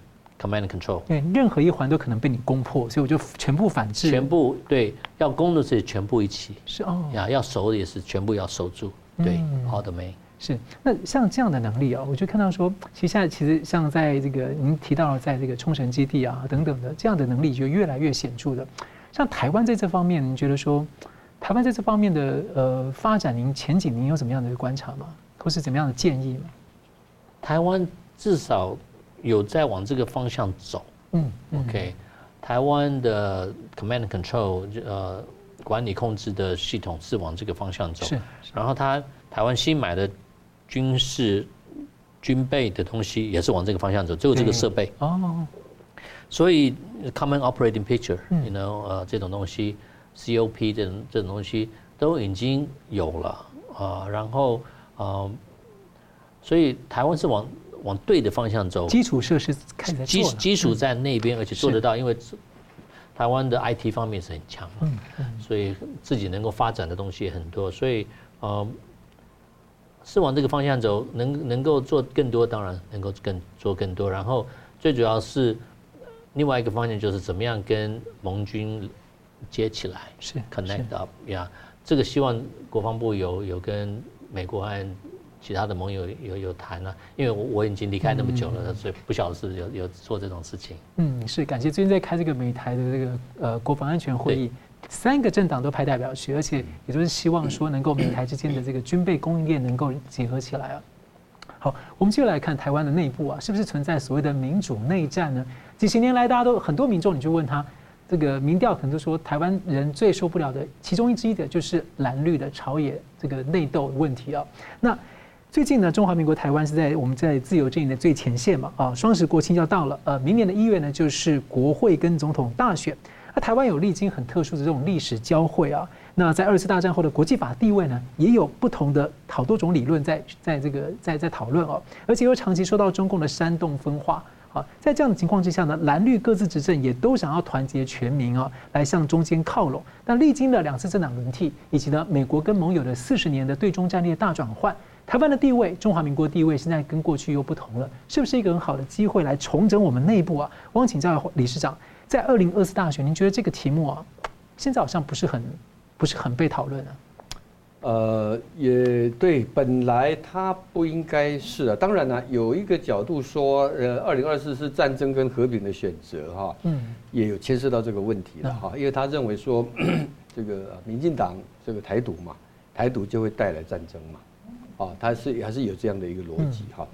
command and control。对，任何一环都可能被你攻破，所以我就全部反制。全部对，要攻的是全部一起。是哦。呀，要守也是全部要守住。对，all domain。是。那像这样的能力啊，我就看到说，其实现在其实像在这个您提到了在这个冲绳基地啊等等的这样的能力，就越来越显著的。像台湾在这方面，您觉得说？台湾在这方面的呃发展，您前景您有怎么样的观察吗？或是怎么样的建议吗？台湾至少有在往这个方向走。嗯，OK，台湾的 Command and Control 呃管理控制的系统是往这个方向走。是。然后他台湾新买的军事军备的东西也是往这个方向走，只有这个设备。哦。所以 Common Operating Picture，you know，呃这种东西。COP 这种这种东西都已经有了啊，然后呃，所以台湾是往往对的方向走。基础设施开始基基础在那边，而且做得到，因为台湾的 IT 方面是很强嘛，所以自己能够发展的东西也很多，所以呃，是往这个方向走，能能够做更多，当然能够更做更多。然后最主要是另外一个方向就是怎么样跟盟军。接起来是 connect up 呀，这个希望国防部有有跟美国和其他的盟友有有谈了，因为我我已经离开那么久了，所以不晓得是有有做这种事情。嗯，是感谢最近在开这个美台的这个呃国防安全会议，三个政党都派代表去，而且也就是希望说能够美台之间的这个军备供应链能够结合起来啊。好，我们接下来看台湾的内部啊，是不是存在所谓的民主内战呢？几十年来，大家都很多民众，你就问他。这个民调可能就说，台湾人最受不了的其中之一的就是蓝绿的朝野这个内斗问题啊。那最近呢，中华民国台湾是在我们在自由阵营的最前线嘛啊，双十国庆要到了，呃，明年的一月呢就是国会跟总统大选。那台湾有历经很特殊的这种历史交汇啊。那在二次大战后的国际法地位呢，也有不同的好多种理论在在这个在在讨论哦，而且又长期受到中共的煽动分化。好，在这样的情况之下呢，蓝绿各自执政也都想要团结全民啊，来向中间靠拢。但历经了两次政党轮替，以及呢美国跟盟友的四十年的对中战略大转换，台湾的地位，中华民国地位现在跟过去又不同了，是不是一个很好的机会来重整我们内部啊？我想请教理事长，在二零二四大选，您觉得这个题目啊，现在好像不是很不是很被讨论啊？呃，也对，本来它不应该是啊。当然呢，有一个角度说，呃，二零二四是战争跟和平的选择哈，嗯，也有牵涉到这个问题了哈。因为他认为说，这个民进党这个台独嘛，台独就会带来战争嘛，啊，他是还是有这样的一个逻辑哈。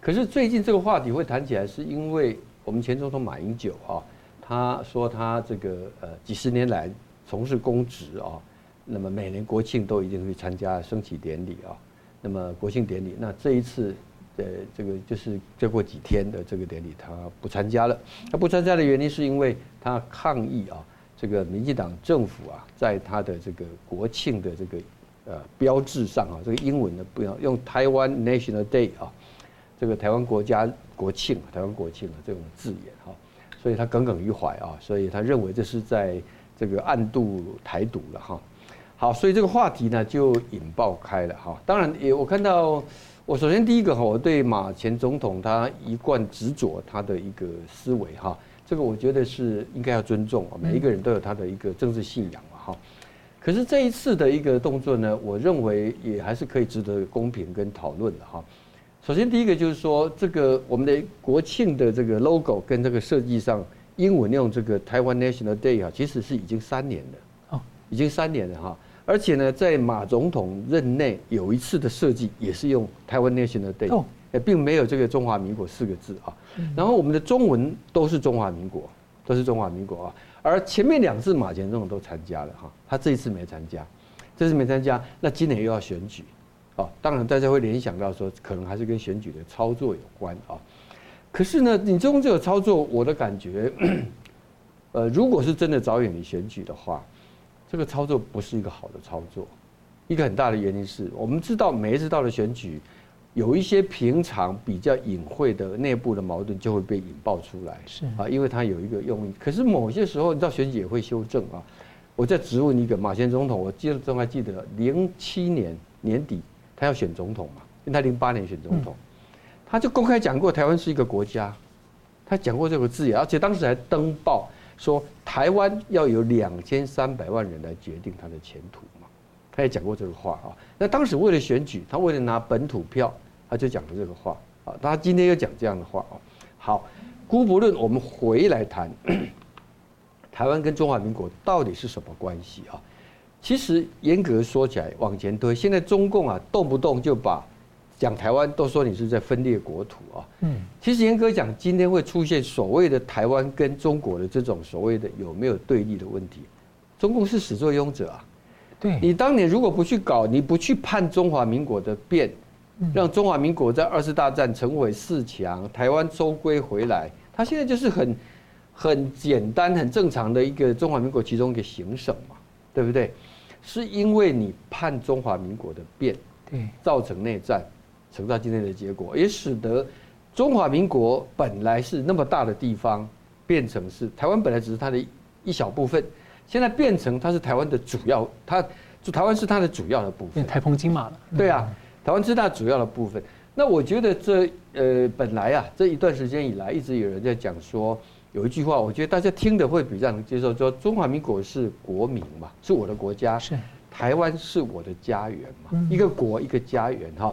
可是最近这个话题会谈起来，是因为我们前总统马英九啊，他说他这个呃几十年来从事公职啊，那么每年国庆都一定会参加升旗典礼啊，那么国庆典礼，那这一次呃这个就是再过几天的这个典礼他不参加了，他不参加的原因是因为他抗议啊，这个民进党政府啊，在他的这个国庆的这个呃标志上啊，这个英文的不要用台湾 National Day 啊。这个台湾国家国庆，台湾国庆啊，这种字眼哈，所以他耿耿于怀啊，所以他认为这是在这个暗度台独了哈。好，所以这个话题呢就引爆开了哈。当然也我看到，我首先第一个哈，我对马前总统他一贯执着他的一个思维哈，这个我觉得是应该要尊重啊，每一个人都有他的一个政治信仰嘛哈。可是这一次的一个动作呢，我认为也还是可以值得公平跟讨论的哈。首先，第一个就是说，这个我们的国庆的这个 logo 跟这个设计上，英文用这个台湾 National Day 啊，其实是已经三年了，哦，已经三年了哈。而且呢，在马总统任内有一次的设计也是用台湾 National Day，哦，并没有这个中华民国四个字啊。然后我们的中文都是中华民国，都是中华民国啊。而前面两次马前总统都参加了哈，他这一次没参加，这次没参加，那今年又要选举。啊，当然大家会联想到说，可能还是跟选举的操作有关啊。可是呢，你中这个操作，我的感觉，呃，如果是真的着眼于选举的话，这个操作不是一个好的操作。一个很大的原因是我们知道，每一次到了选举，有一些平常比较隐晦的内部的矛盾就会被引爆出来。是啊，因为它有一个用意。可是某些时候，你知道选举也会修正啊。我再质问一个马前总统，我记得都还记得零七年年底。他要选总统嘛？因为他零八年选总统，他就公开讲过台湾是一个国家，他讲过这个字眼，而且当时还登报说台湾要有两千三百万人来决定他的前途嘛。他也讲过这个话啊。那当时为了选举，他为了拿本土票，他就讲了这个话啊。他今天又讲这样的话啊。好，姑不论，我们回来谈 台湾跟中华民国到底是什么关系啊？其实严格说起来，往前推，现在中共啊，动不动就把讲台湾都说你是在分裂国土啊。嗯，其实严格讲，今天会出现所谓的台湾跟中国的这种所谓的有没有对立的问题，中共是始作俑者啊。对，你当年如果不去搞，你不去判中华民国的变，让中华民国在二次大战成为四强，台湾收归回来，它现在就是很很简单、很正常的一个中华民国其中一个行省嘛，对不对？是因为你判中华民国的变，对，造成内战，成到今天的结果，也使得中华民国本来是那么大的地方，变成是台湾本来只是它的一小部分，现在变成它是台湾的主要，它就台湾是它的主要的部分，台澎金马了。对啊，台湾之大主要的部分。那我觉得这呃本来啊这一段时间以来，一直有人在讲说。有一句话，我觉得大家听的会比较能接受，说中华民国是国民嘛，是我的国家，是台湾是我的家园嘛，一个国一个家园哈。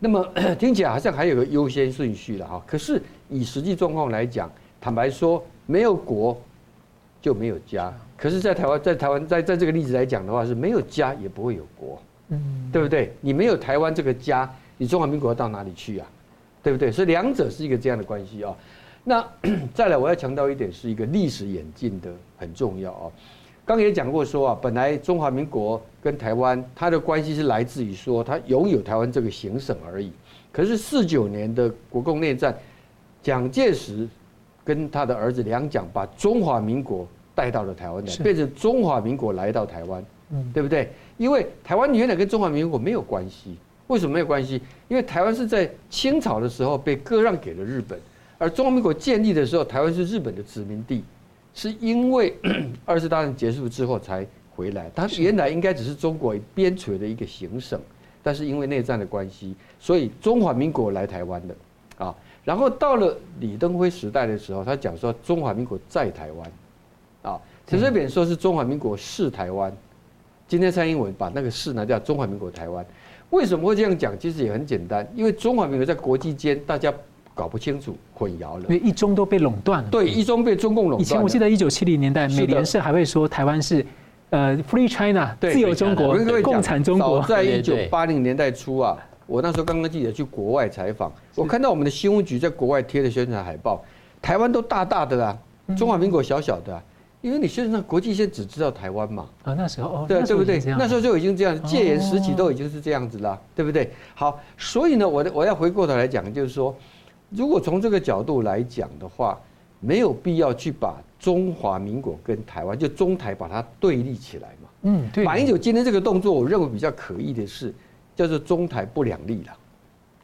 那么听起来好像还有个优先顺序了哈。可是以实际状况来讲，坦白说，没有国就没有家。可是，在台湾，在台湾，在在这个例子来讲的话，是没有家也不会有国，嗯，对不对？你没有台湾这个家，你中华民国要到哪里去啊？对不对？所以两者是一个这样的关系啊。那 再来，我要强调一点，是一个历史演进的很重要啊。刚也讲过说啊，本来中华民国跟台湾它的关系是来自于说它拥有台湾这个行省而已。可是四九年的国共内战，蒋介石跟他的儿子两蒋把中华民国带到了台湾来，变成中华民国来到台湾，对不对？因为台湾原来跟中华民国没有关系，为什么没有关系？因为台湾是在清朝的时候被割让给了日本。而中华民国建立的时候，台湾是日本的殖民地，是因为 二次大战结束之后才回来。它原来应该只是中国边陲的一个行省，但是因为内战的关系，所以中华民国来台湾的啊。然后到了李登辉时代的时候，他讲说中华民国在台湾啊。陈水扁说是中华民国是台湾。今天蔡英文把那个是拿掉，中华民国台湾。为什么会这样讲？其实也很简单，因为中华民国在国际间大家。搞不清楚，混淆了。因为一中都被垄断了。对，一中被中共垄断。以前我记得一九七零年代，美联社还会说台湾是呃 Free China，自由中国，共产中国。在一九八零年代初啊，我那时候刚刚记者去国外采访，我看到我们的新闻局在国外贴的宣传海报，台湾都大大的啊，中华民国小小的啊。因为你现在国际线只知道台湾嘛，啊那时候哦，对对不对？那时候就已经这样，戒严时期都已经是这样子了，对不对？好，所以呢，我的我要回过头来讲，就是说，如果从这个角度来讲的话，没有必要去把中华民国跟台湾就中台把它对立起来嘛。嗯，对。马英九今天这个动作，我认为比较可疑的是，叫做中台不两立了，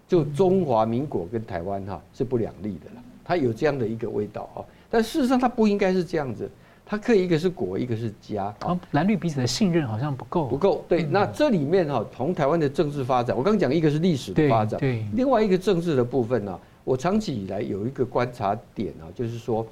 就中华民国跟台湾哈是不两立的了，它有这样的一个味道啊。但事实上，它不应该是这样子。它可以一个是国，一个是家。哦，蓝绿彼此的信任好像不够。不够，对。那这里面哈，从台湾的政治发展，我刚刚讲一个是历史的发展，对。另外一个政治的部分呢，我长期以来有一个观察点啊，就是说，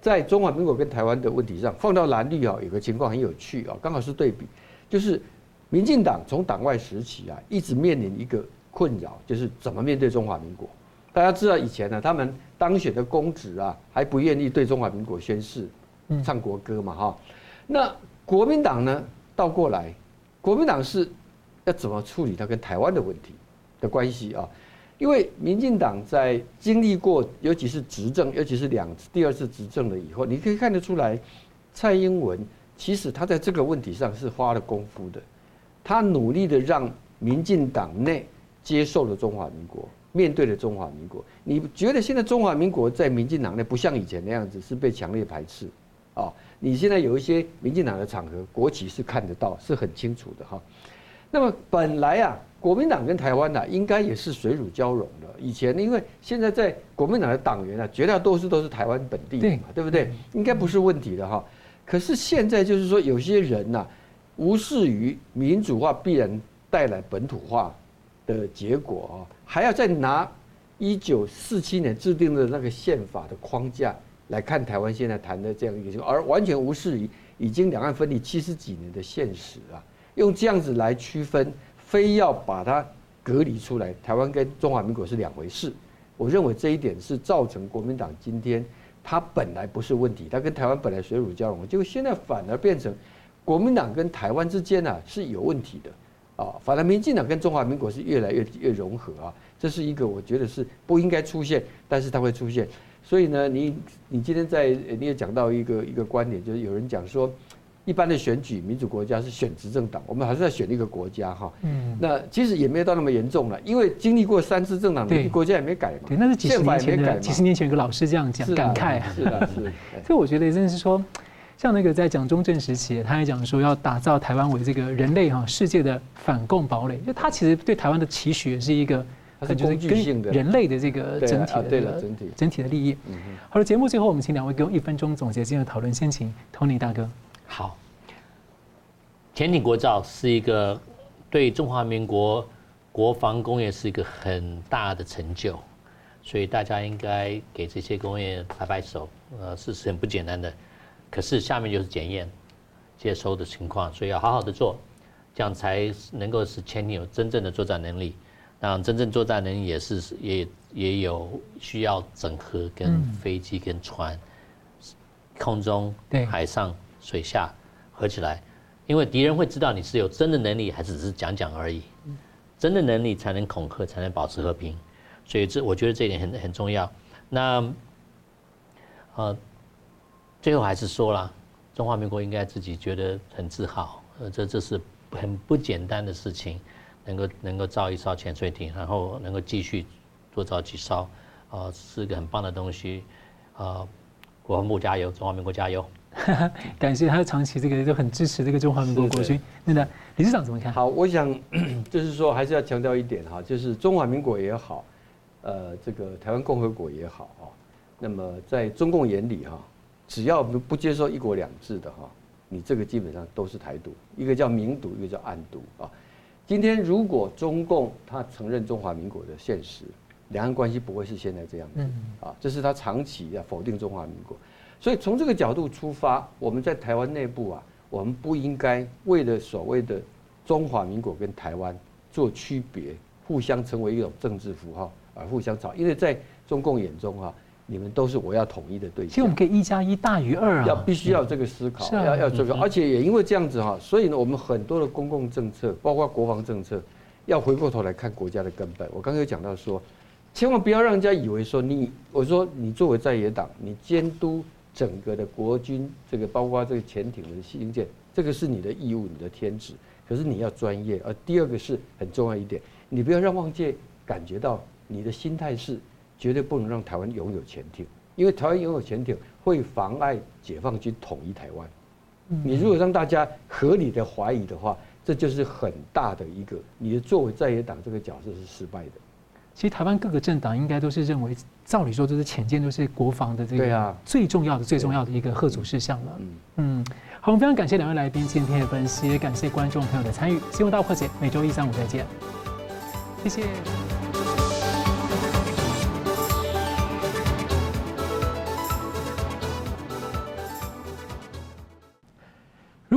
在中华民国跟台湾的问题上，放到蓝绿啊，有个情况很有趣啊，刚好是对比，就是民进党从党外时期啊，一直面临一个困扰，就是怎么面对中华民国。大家知道以前呢，他们当选的公职啊，还不愿意对中华民国宣誓。唱国歌嘛哈，那国民党呢倒过来，国民党是要怎么处理它跟台湾的问题的关系啊？因为民进党在经历过，尤其是执政，尤其是两次第二次执政了以后，你可以看得出来，蔡英文其实他在这个问题上是花了功夫的，他努力的让民进党内接受了中华民国。面对了中华民国，你觉得现在中华民国在民进党内不像以前那样子是被强烈排斥？啊，你现在有一些民进党的场合，国旗是看得到，是很清楚的哈。那么本来啊，国民党跟台湾呐，应该也是水乳交融的。以前因为现在在国民党的党员啊，绝大多数都是台湾本地的嘛，对不对？应该不是问题的哈。可是现在就是说，有些人呐，无视于民主化必然带来本土化的结果啊，还要再拿一九四七年制定的那个宪法的框架。来看台湾现在谈的这样一个情况，而完全无视于已经两岸分离七十几年的现实啊，用这样子来区分，非要把它隔离出来，台湾跟中华民国是两回事。我认为这一点是造成国民党今天它本来不是问题，它跟台湾本来水乳交融，结果现在反而变成国民党跟台湾之间呢是有问题的啊，反而民进党跟中华民国是越来越越融合啊，这是一个我觉得是不应该出现，但是它会出现。所以呢，你你今天在你也讲到一个一个观点，就是有人讲说，一般的选举民主国家是选执政党，我们还是在选一个国家哈。嗯。那其实也没有到那么严重了，因为经历过三次政党，对国家也没改嘛。对，那是几十年前的，几十年前有个老师这样讲，感慨。是的，是。所以我觉得真的是说，像那个在讲中正时期，他还讲说要打造台湾为这个人类哈世界的反共堡垒，就他其实对台湾的期许也是一个。它是工具性的，人类的这个整体的整体整体的利益。好了，节目最后我们请两位给我一分钟总结今天的讨论。先请 Tony 大哥。好，潜艇国造是一个对中华民国国防工业是一个很大的成就，所以大家应该给这些工业拍拍手。呃，是是很不简单的，可是下面就是检验接收的情况，所以要好好的做，这样才能够使潜艇有真正的作战能力。那真正作战能力也是也也有需要整合，跟飞机跟船，空中、海上、水下合起来，因为敌人会知道你是有真的能力，还是只是讲讲而已。真的能力才能恐吓，才能保持和平。所以这我觉得这一点很很重要。那呃，最后还是说了，中华民国应该自己觉得很自豪。呃，这这是很不简单的事情。能够能够造一艘潜水艇，然后能够继续多造几艘，啊、呃，是一个很棒的东西，啊、呃，国防部加油，中华民国加油！感谢他长期这个都很支持这个中华民国国军。那个理事长怎么看？好，我想 就是说还是要强调一点哈，就是中华民国也好，呃，这个台湾共和国也好啊，那么在中共眼里哈，只要不不接受一国两制的哈，你这个基本上都是台独，一个叫明独，一个叫暗独啊。今天如果中共他承认中华民国的现实，两岸关系不会是现在这样子啊，这是他长期要否定中华民国，所以从这个角度出发，我们在台湾内部啊，我们不应该为了所谓的中华民国跟台湾做区别，互相成为一种政治符号而互相吵，因为在中共眼中啊。你们都是我要统一的对象。其实我们可以一加一大于二啊。要必须要这个思考，要要这个，而且也因为这样子哈，所以呢，我们很多的公共政策，包括国防政策，要回过头来看国家的根本。我刚刚有讲到说，千万不要让人家以为说你，我说你作为在野党，你监督整个的国军，这个包括这个潜艇的兴建，这个是你的义务，你的天职。可是你要专业。而第二个是很重要一点，你不要让外界感觉到你的心态是绝对不能让台湾拥有潜艇，因为台湾拥有潜艇会妨碍解放军统一台湾。你如果让大家合理的怀疑的话，这就是很大的一个，你的作为在野党这个角色是失败的。其实台湾各个政党应该都是认为，照理说就是潜舰都是国防的这个最重要的、最重要的一个贺主事项了。嗯嗯，好，我们非常感谢两位来宾今天的分析，也感谢观众朋友的参与。新闻大破解每周一、三、五再见，谢谢。